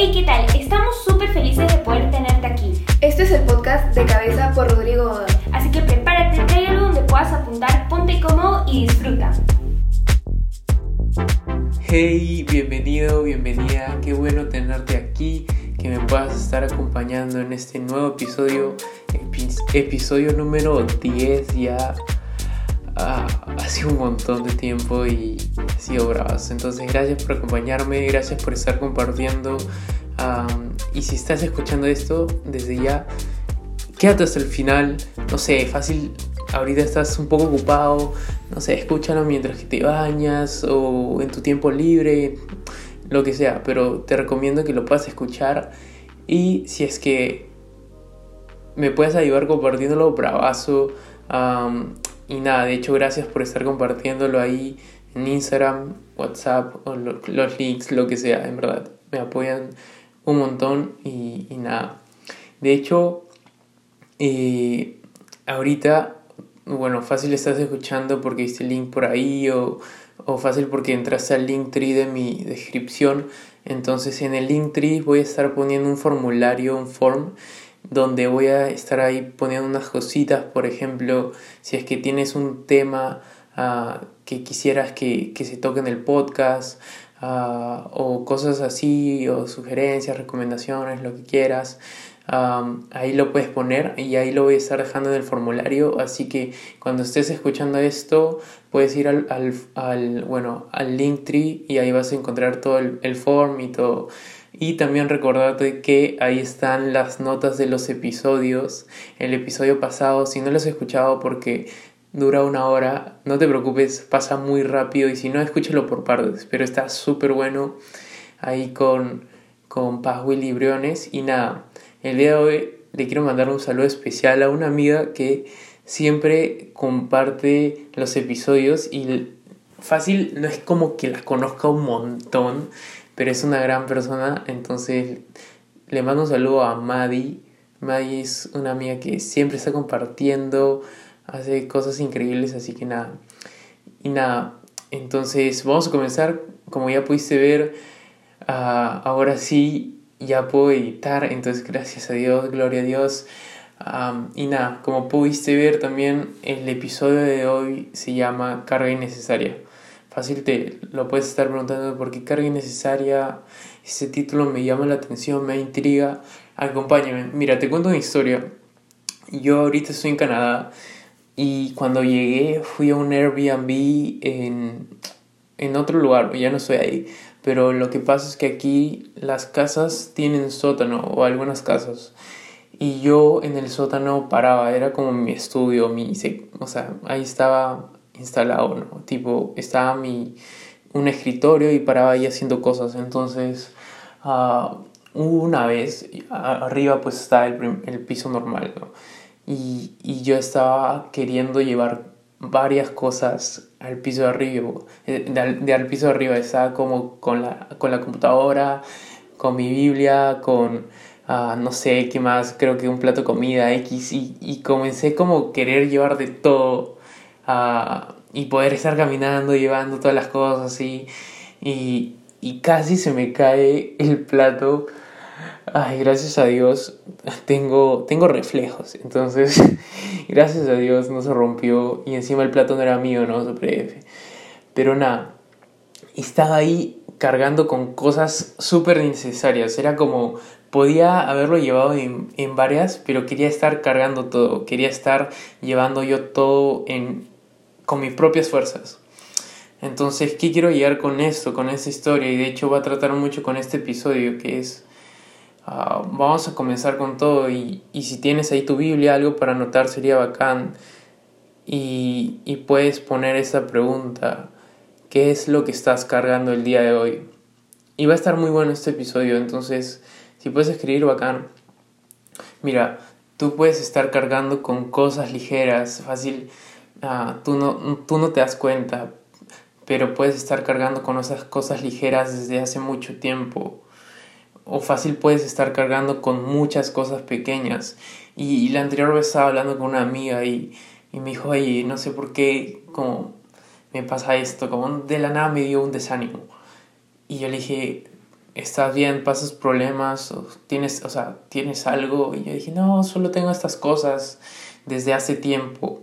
Hey, ¿qué tal? Estamos súper felices de poder tenerte aquí. Este es el podcast de cabeza por Rodrigo Godoy. Así que prepárate, trae algo donde puedas apuntar, ponte cómodo y disfruta. Hey, bienvenido, bienvenida, qué bueno tenerte aquí, que me puedas estar acompañando en este nuevo episodio, epi- episodio número 10 ya. Ah, ha sido un montón de tiempo y ha sido bravas. Entonces, gracias por acompañarme, gracias por estar compartiendo. Am, y si estás escuchando esto desde ya, quédate hasta el final. No sé, fácil, ahorita estás un poco ocupado. No sé, escúchalo mientras que te bañas o en tu tiempo libre, lo que sea. Pero te recomiendo que lo puedas escuchar. Y si es que me puedes ayudar compartiéndolo, bravazo. Am, y nada, de hecho, gracias por estar compartiéndolo ahí en Instagram, WhatsApp, o lo- los links, lo que sea, en verdad. Me apoyan un montón y, y nada. De hecho, eh, ahorita, bueno, fácil estás escuchando porque viste el link por ahí o, o fácil porque entraste al link tree de mi descripción. Entonces en el link tree voy a estar poniendo un formulario, un form, donde voy a estar ahí poniendo unas cositas, por ejemplo, si es que tienes un tema ah, que quisieras que, que se toque en el podcast, ah, o cosas así, o sugerencias, recomendaciones, lo que quieras. Ahí lo puedes poner y ahí lo voy a estar dejando en el formulario. Así que cuando estés escuchando esto, puedes ir al, al, al, bueno, al Linktree y ahí vas a encontrar todo el, el form y todo. Y también recordarte que ahí están las notas de los episodios. El episodio pasado, si no lo has escuchado porque dura una hora, no te preocupes, pasa muy rápido y si no, escúchalo por partes. Pero está súper bueno ahí con, con Paz Willy Briones. Y nada, el día de hoy le quiero mandar un saludo especial a una amiga que siempre comparte los episodios y fácil no es como que la conozca un montón, pero es una gran persona, entonces le mando un saludo a Maddie. Maddie es una amiga que siempre está compartiendo, hace cosas increíbles, así que nada. Y nada, entonces vamos a comenzar, como ya pudiste ver, ah, ahora sí ya puedo editar, entonces gracias a Dios, gloria a Dios. Am, y nada, como pudiste ver también, el episodio de hoy se llama Carga Innecesaria. Fácil te lo puedes estar preguntando por qué carga innecesaria. Ese título me llama la atención, me intriga. Acompáñame. Mira, te cuento una historia. Yo ahorita estoy en Canadá y cuando llegué fui a un Airbnb en, en otro lugar, ya no estoy ahí. Pero lo que pasa es que aquí las casas tienen sótano o algunas casas. Y yo en el sótano paraba, era como mi estudio, mi, o sea, ahí estaba instalado, ¿no? Tipo, estaba mi, un escritorio y paraba ahí haciendo cosas. Entonces, hubo una vez, arriba pues está el, el piso normal, ¿no? Y, y yo estaba queriendo llevar varias cosas al piso de arriba, eh, de, de al piso de arriba, estaba como con la, con la computadora, con mi Biblia, con ah, no sé qué más, creo que un plato de comida X y, y comencé como querer llevar de todo ah, y poder estar caminando, llevando todas las cosas y, y, y casi se me cae el plato. Ay, gracias a Dios tengo, tengo reflejos. Entonces, gracias a Dios no se rompió. Y encima el plato no era mío, ¿no? F. Pero nada, estaba ahí cargando con cosas súper necesarias. Era como, podía haberlo llevado en, en varias, pero quería estar cargando todo. Quería estar llevando yo todo en, con mis propias fuerzas. Entonces, ¿qué quiero llegar con esto, con esta historia? Y de hecho va a tratar mucho con este episodio, que es... ah, vamos a comenzar con todo y, y si tienes ahí tu Biblia, algo para anotar sería bacán. Y, y puedes poner esta pregunta, ¿qué es lo que estás cargando el día de hoy? Y va a estar muy bueno este episodio, entonces si puedes escribir bacán. Mira, tú puedes estar cargando con cosas ligeras, fácil, ah, tú, no, tú no te das cuenta, pero puedes estar cargando con esas cosas ligeras desde hace mucho tiempo. O fácil puedes estar cargando con muchas cosas pequeñas. Y, la anterior vez estaba hablando con una amiga y, y me dijo, oye, no sé por qué como me pasa esto, como de la nada me dio un desánimo. Y yo le dije, estás bien, pasas problemas, o tienes, o sea, tienes algo. Y yo dije, no, solo tengo estas cosas desde hace tiempo.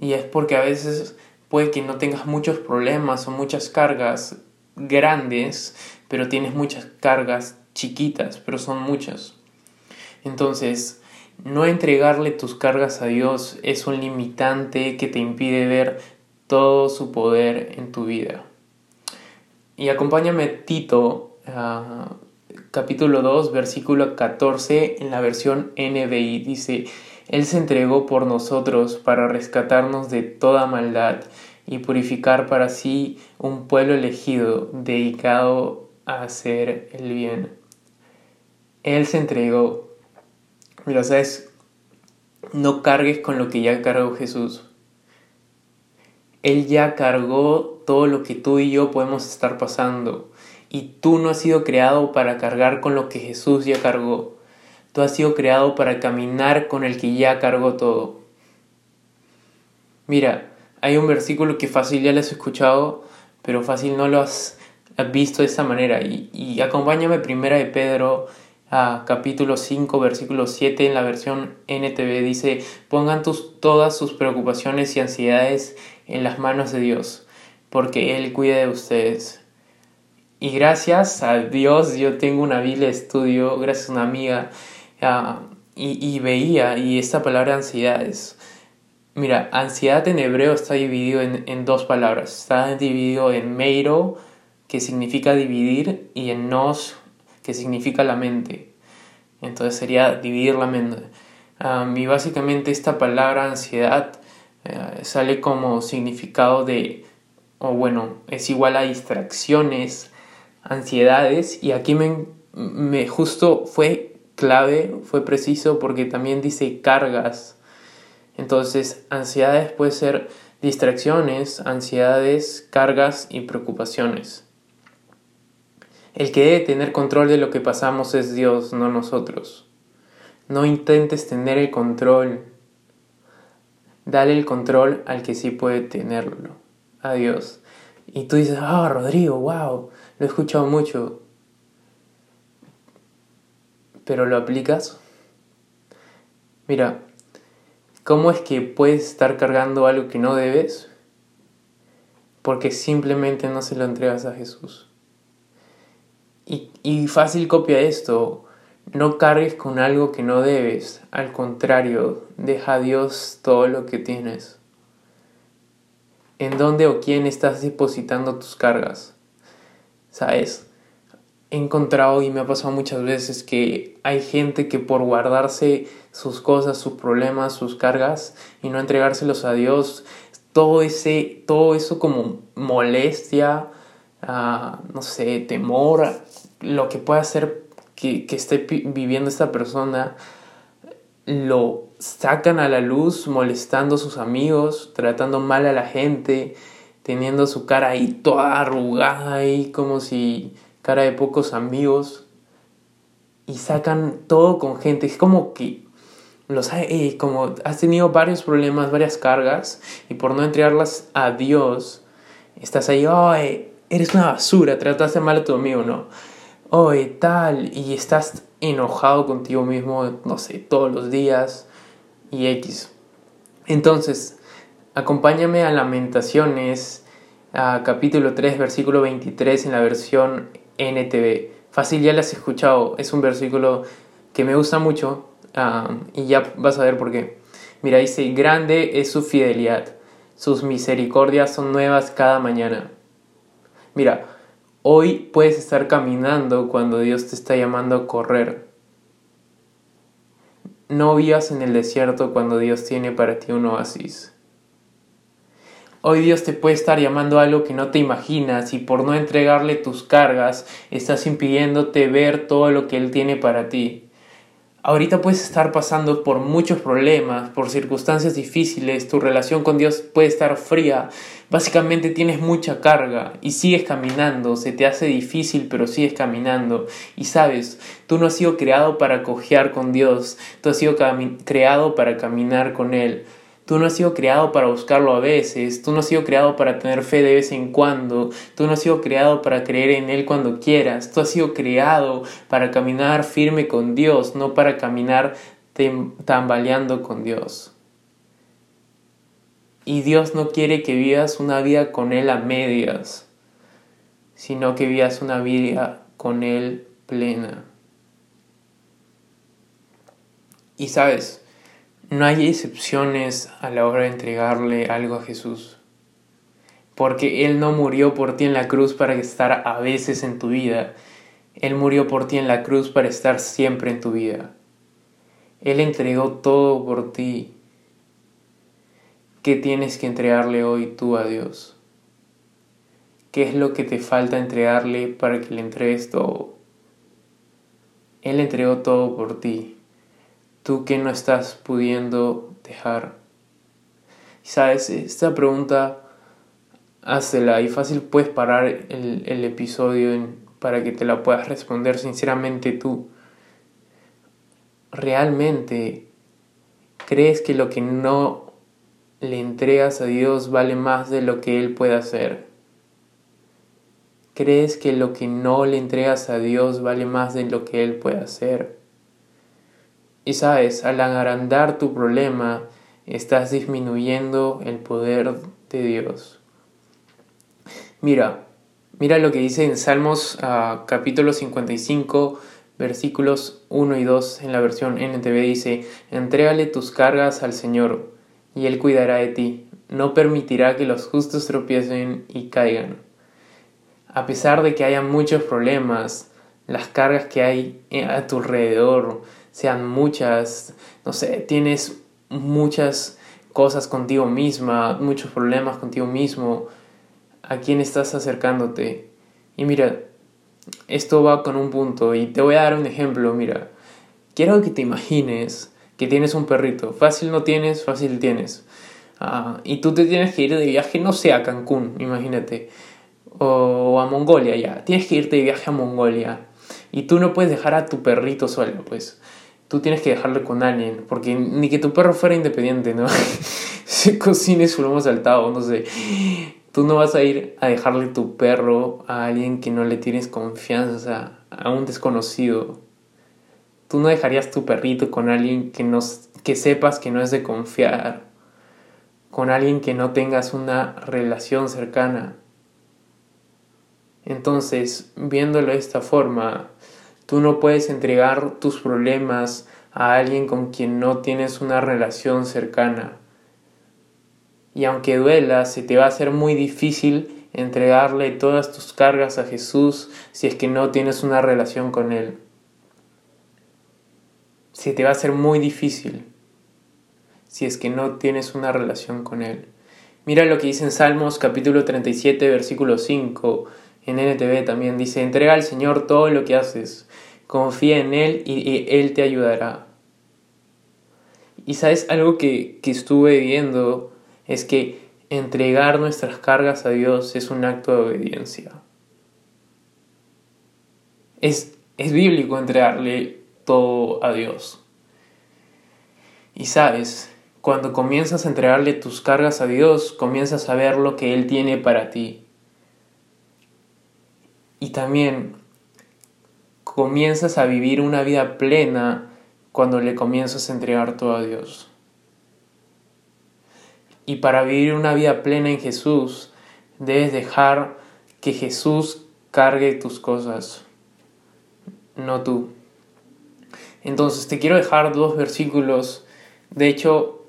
Y es porque a veces puede que no tengas muchos problemas o muchas cargas grandes, pero tienes muchas cargas chiquitas, pero son muchas. Entonces, no entregarle tus cargas a Dios es un limitante que te impide ver todo su poder en tu vida. Y acompáñame Tito, capítulo 2, versículo 14, en la versión NBI. Dice, Él se entregó por nosotros para rescatarnos de toda maldad y purificar para sí un pueblo elegido, dedicado a hacer el bien. Él se entregó. Mira, sabes, no cargues con lo que ya cargó Jesús. Él ya cargó todo lo que tú y yo podemos estar pasando. Y tú no has sido creado para cargar con lo que Jesús ya cargó. Tú has sido creado para caminar con el que ya cargó todo. Mira, hay un versículo que fácil ya lo has escuchado, pero fácil no lo has visto de esa manera. Y, acompáñame primera de Pedro a capítulo 5, versículo 7 en la versión NTV dice, pongan tus, todas sus preocupaciones y ansiedades en las manos de Dios, porque Él cuida de ustedes. Y gracias a Dios yo tengo una Biblia estudio, gracias a una amiga, y, veía, y esta palabra ansiedades. Mira, ansiedad en hebreo está dividido en, dos palabras. Está dividido en meiro, que significa dividir, y en nos, que significa la mente. Entonces sería dividir la mente. Y básicamente esta palabra ansiedad uh, sale como significado de, o bueno, es igual a distracciones, ansiedades, y aquí me justo fue clave, fue preciso porque también dice cargas. Entonces, ansiedades puede ser distracciones, ansiedades, cargas y preocupaciones. El que debe tener control de lo que pasamos es Dios, no nosotros. No intentes tener el control. Dale el control al que sí puede tenerlo, a Dios. Y tú dices, ah, Rodrigo, wow, lo he escuchado mucho. Pero lo aplicas. Mira, ¿cómo es que puedes estar cargando algo que no debes? Porque simplemente no se lo entregas a Jesús. Y, y fácil copia esto. No cargues con algo que no debes. Al contrario, deja a Dios todo lo que tienes. ¿En dónde o quién estás depositando tus cargas? ¿Sabes? He encontrado y me ha pasado muchas veces que hay gente que por guardarse sus cosas, sus problemas, sus cargas y no entregárselos a Dios, todo ese, todo eso como molestia, uh, no sé, temor, lo que pueda hacer que, que esté viviendo esta persona, lo sacan a la luz molestando a sus amigos, tratando mal a la gente, teniendo su cara ahí toda arrugada ahí como si cara de pocos amigos y sacan todo con gente, es como que los eh, como has tenido varios problemas, varias cargas y por no entregarlas a Dios estás ahí, ay, eres una basura, trataste mal a tu amigo, no oye, tal, y estás enojado contigo mismo, no sé, todos los días y X. Entonces, acompáñame a Lamentaciones, a capítulo 3, versículo 23 en la versión NTV. Fácil, ya lo has escuchado, es un versículo que me gusta mucho y ya vas a ver por qué. Mira, dice, grande es su fidelidad, sus misericordias son nuevas cada mañana. Mira, Hoy puedes estar caminando cuando Dios te está llamando a correr. No vivas en el desierto cuando Dios tiene para ti un oasis. Hoy Dios te puede estar llamando a algo que no te imaginas y por no entregarle tus cargas estás impidiéndote ver todo lo que Él tiene para ti. Ahorita puedes estar pasando por muchos problemas, por circunstancias difíciles, tu relación con Dios puede estar fría, básicamente tienes mucha carga y sigues caminando, se te hace difícil pero sigues caminando y sabes, tú no has sido creado para cojear con Dios, tú has sido creado para caminar con Él. Tú no has sido creado para buscarlo a veces, tú no has sido creado para tener fe de vez en cuando, tú no has sido creado para creer en Él cuando quieras, tú has sido creado para caminar firme con Dios, no para caminar tambaleando con Dios. Y Dios no quiere que vivas una vida con Él a medias, sino que vivas una vida con Él plena. Y sabes, no hay excepciones a la hora de entregarle algo a Jesús. Porque Él no murió por ti en la cruz para estar a veces en tu vida. Él murió por ti en la cruz para estar siempre en tu vida. Él entregó todo por ti. ¿Qué tienes que entregarle hoy tú a Dios? ¿Qué es lo que te falta entregarle para que le entregues todo? Él entregó todo por ti tú que no estás pudiendo dejar. Sabes, esta pregunta, hazla y fácil puedes parar el episodio para que te la puedas responder sinceramente tú. ¿Realmente crees que lo que no le entregas a Dios vale más de lo que Él puede hacer? ¿Crees que lo que no le entregas a Dios vale más de lo que Él puede hacer? Y sabes, al agrandar tu problema, estás disminuyendo el poder de Dios. Mira, mira lo que dice en Salmos uh, capítulo 55, versículos 1 y 2 en la versión NTV dice, entrégale tus cargas al Señor, y Él cuidará de ti, no permitirá que los justos tropiecen y caigan. A pesar de que haya muchos problemas, las cargas que hay a tu alrededor, sean muchas, no sé, tienes muchas cosas contigo misma, muchos problemas contigo mismo, a quién estás acercándote. Y mira, esto va con un punto y te voy a dar un ejemplo, mira, quiero que te imagines que tienes un perrito, fácil no tienes, fácil tienes. Ah, y tú te tienes que ir de viaje, no sé, a Cancún, imagínate, o a Mongolia ya, tienes que irte de viaje a Mongolia. Y tú no puedes dejar a tu perrito solo, pues tú tienes que dejarlo con alguien, porque ni que tu perro fuera independiente, ¿no? Se cocine su lomo saltado, no sé. Tú no vas a ir a dejarle tu perro a alguien que no le tienes confianza, a un desconocido. Tú no dejarías tu perrito con alguien que, no, que sepas que no es de confiar, con alguien que no tengas una relación cercana. Entonces, viéndolo de esta forma, Tú no puedes entregar tus problemas a alguien con quien no tienes una relación cercana. Y aunque duela, se te va a hacer muy difícil entregarle todas tus cargas a Jesús si es que no tienes una relación con Él. Se te va a hacer muy difícil si es que no tienes una relación con Él. Mira lo que dice en Salmos capítulo 37 versículo 5 en NTV también dice, entrega al Señor todo lo que haces, confía en Él y, Él te ayudará. Y sabes, algo que, que estuve viendo es que entregar nuestras cargas a Dios es un acto de obediencia. Es, es bíblico entregarle todo a Dios. Y sabes, cuando comienzas a entregarle tus cargas a Dios, comienzas a ver lo que Él tiene para ti. Y también comienzas a vivir una vida plena cuando le comienzas a entregar todo a Dios. Y para vivir una vida plena en Jesús, debes dejar que Jesús cargue tus cosas, no tú. Entonces te quiero dejar dos versículos. De hecho,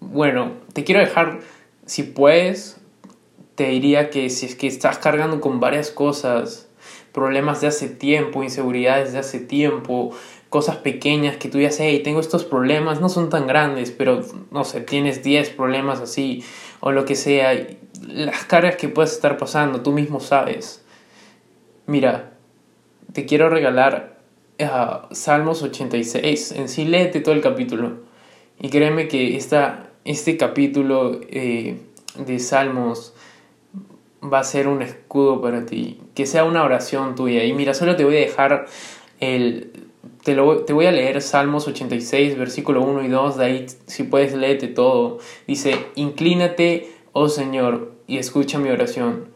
bueno, te quiero dejar, si puedes, te diría que si es que estás cargando con varias cosas, problemas de hace tiempo, inseguridades de hace tiempo, cosas pequeñas que tú ya sé, tengo estos problemas, no son tan grandes, pero no sé, tienes 10 problemas así o lo que sea, las cargas que puedes estar pasando, tú mismo sabes. Mira, te quiero regalar uh, Salmos 86, en sí léete todo el capítulo y créeme que esta, este capítulo eh, de Salmos va a ser un escudo para ti, que sea una oración tuya. Y mira, solo te voy a dejar el te, lo, te voy a leer Salmos 86, versículo 1 y 2, de ahí si puedes léete todo. Dice, inclínate, oh Señor, y escucha mi oración.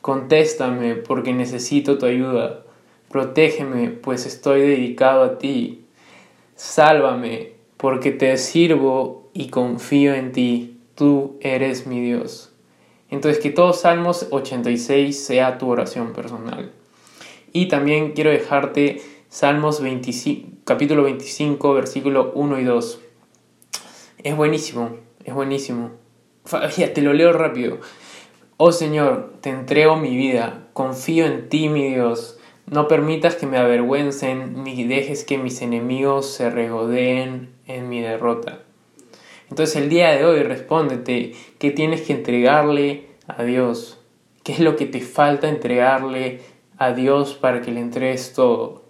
Contéstame porque necesito tu ayuda. Protégeme, pues estoy dedicado a ti. Sálvame, porque te sirvo y confío en ti. Tú eres mi Dios. Entonces que todo Salmos 86 sea tu oración personal. Y también quiero dejarte Salmos 25, capítulo 25, versículo 1 y 2. Es buenísimo, es buenísimo. Ya, te lo leo rápido. Oh Señor, te entrego mi vida, confío en ti, mi Dios. No permitas que me avergüencen, ni dejes que mis enemigos se regodeen en mi derrota. Entonces el día de hoy respóndete qué tienes que entregarle a Dios. ¿Qué es lo que te falta entregarle a Dios para que le entregues todo?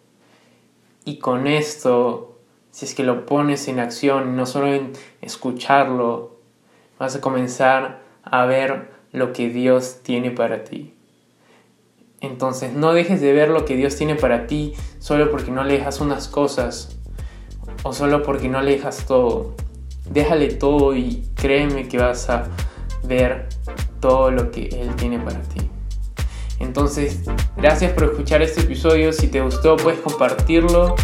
Y con esto, si es que lo pones en acción, no solo en escucharlo, vas a comenzar a ver lo que Dios tiene para ti. Entonces no dejes de ver lo que Dios tiene para ti solo porque no le dejas unas cosas o solo porque no le dejas todo. Déjale todo y créeme que vas a ver todo lo que Él tiene para ti. Entonces, gracias por escuchar este episodio. Si te gustó, puedes compartirlo.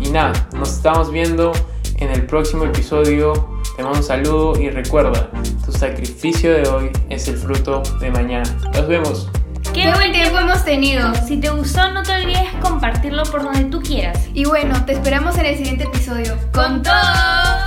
y nada, nos estamos viendo en el próximo episodio. Te mando un saludo y recuerda, tu sacrificio de hoy es el fruto de mañana. Nos vemos. Qué buen tiempo hemos tenido. Si te gustó, no te olvides compartirlo por donde tú quieras. Y bueno, te esperamos en el siguiente episodio. ¡Con todo!